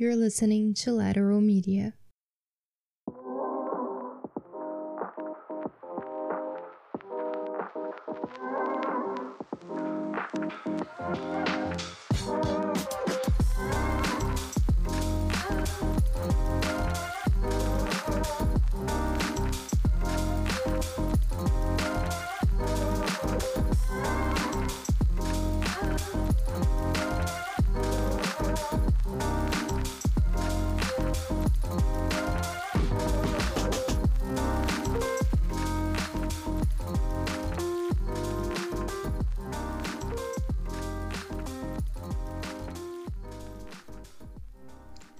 You're listening to Lateral Media.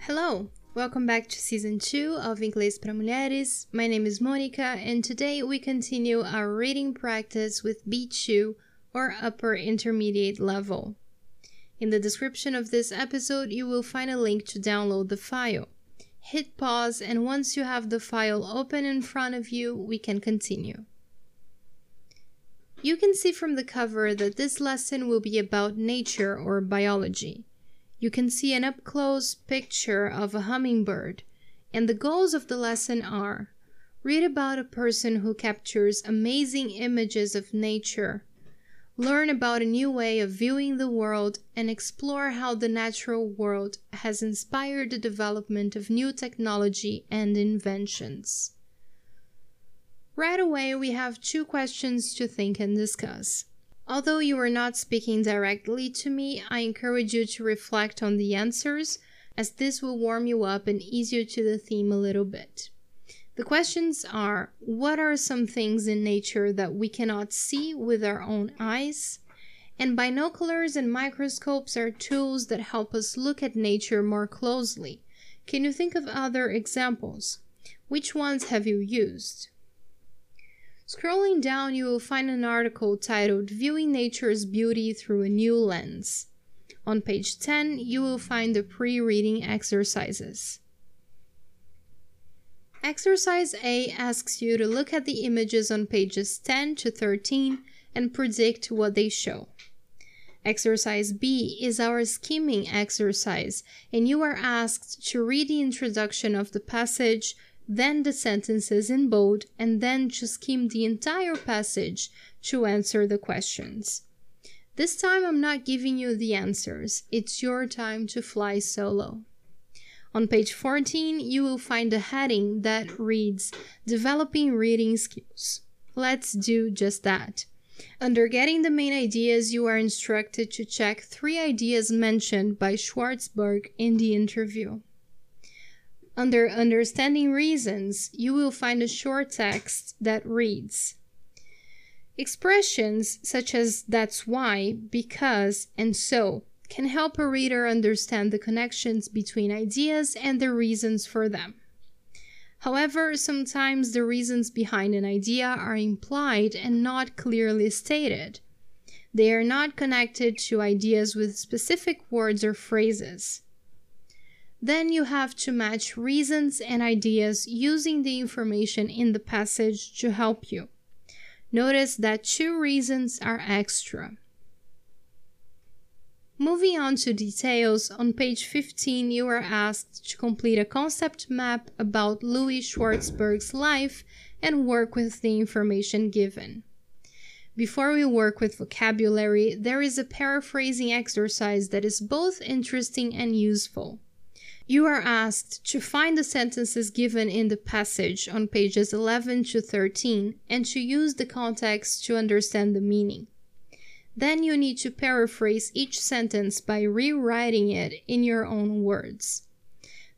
Hello, welcome back to season 2 of Inglês para Mulheres. My name is Monica, and today we continue our reading practice with B2 or upper intermediate level. In the description of this episode, you will find a link to download the file. Hit pause, and once you have the file open in front of you, we can continue. You can see from the cover that this lesson will be about nature or biology you can see an up close picture of a hummingbird, and the goals of the lesson are read about a person who captures amazing images of nature, learn about a new way of viewing the world, and explore how the natural world has inspired the development of new technology and inventions. Right away, we have two questions to think and discuss. Although you are not speaking directly to me, I encourage you to reflect on the answers, as this will warm you up and ease you to the theme a little bit. The questions are What are some things in nature that we cannot see with our own eyes? And binoculars and microscopes are tools that help us look at nature more closely. Can you think of other examples? Which ones have you used? Scrolling down, you will find an article titled Viewing Nature's Beauty Through a New Lens. On page 10, you will find the pre reading exercises. Exercise A asks you to look at the images on pages 10 to 13 and predict what they show. Exercise B is our skimming exercise, and you are asked to read the introduction of the passage, then the sentences in bold, and then to skim the entire passage to answer the questions. This time I'm not giving you the answers, it's your time to fly solo. On page 14, you will find a heading that reads Developing Reading Skills. Let's do just that. Under Getting the Main Ideas, you are instructed to check three ideas mentioned by Schwartzberg in the interview. Under Understanding Reasons, you will find a short text that reads Expressions such as that's why, because, and so can help a reader understand the connections between ideas and the reasons for them. However, sometimes the reasons behind an idea are implied and not clearly stated. They are not connected to ideas with specific words or phrases. Then you have to match reasons and ideas using the information in the passage to help you. Notice that two reasons are extra. Moving on to details, on page 15 you are asked to complete a concept map about Louis Schwartzberg's life and work with the information given. Before we work with vocabulary, there is a paraphrasing exercise that is both interesting and useful. You are asked to find the sentences given in the passage on pages 11 to 13 and to use the context to understand the meaning. Then you need to paraphrase each sentence by rewriting it in your own words.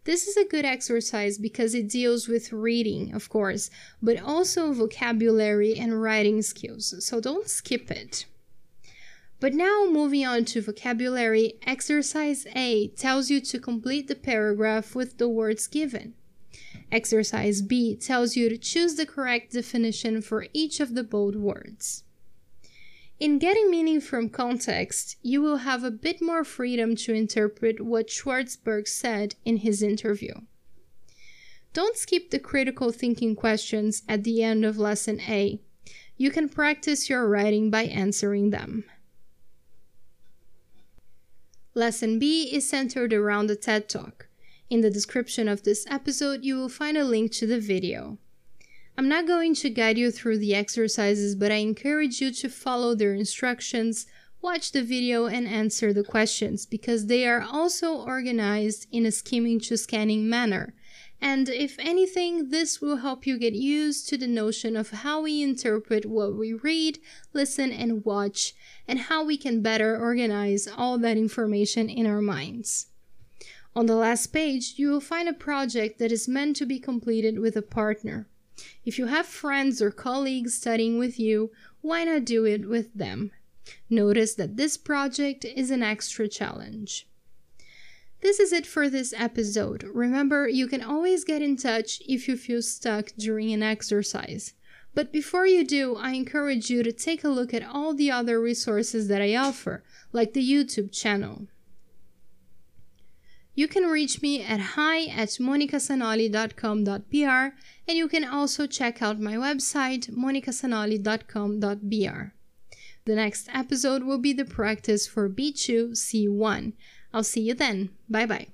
This is a good exercise because it deals with reading, of course, but also vocabulary and writing skills, so don't skip it. But now moving on to vocabulary, exercise A tells you to complete the paragraph with the words given. Exercise B tells you to choose the correct definition for each of the bold words. In getting meaning from context, you will have a bit more freedom to interpret what Schwartzberg said in his interview. Don't skip the critical thinking questions at the end of lesson A. You can practice your writing by answering them. Lesson B is centered around the TED Talk. In the description of this episode, you will find a link to the video. I'm not going to guide you through the exercises, but I encourage you to follow their instructions, watch the video, and answer the questions because they are also organized in a skimming to scanning manner. And if anything, this will help you get used to the notion of how we interpret what we read, listen, and watch, and how we can better organize all that information in our minds. On the last page, you will find a project that is meant to be completed with a partner. If you have friends or colleagues studying with you, why not do it with them? Notice that this project is an extra challenge. This is it for this episode. Remember, you can always get in touch if you feel stuck during an exercise. But before you do, I encourage you to take a look at all the other resources that I offer, like the YouTube channel. You can reach me at hi at monicasanoli.com.br and you can also check out my website monicasanoli.com.br. The next episode will be the practice for B2 C1. I'll see you then. Bye bye.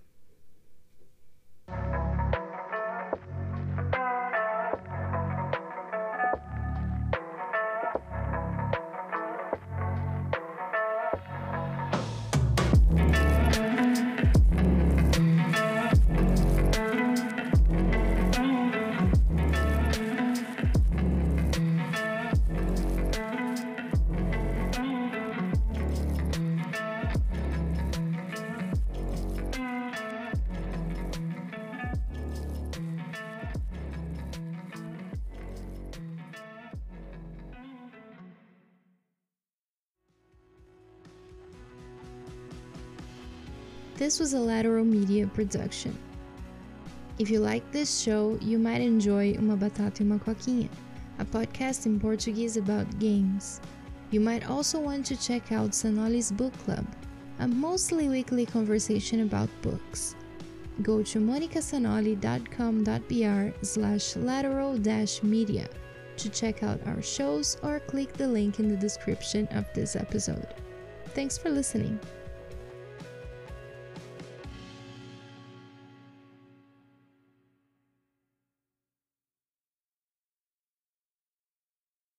This was a Lateral Media production. If you like this show, you might enjoy Uma Batata e uma Coquinha, a podcast in Portuguese about games. You might also want to check out Sanoli's Book Club, a mostly weekly conversation about books. Go to monicasanoli.com.br slash lateral media to check out our shows or click the link in the description of this episode. Thanks for listening.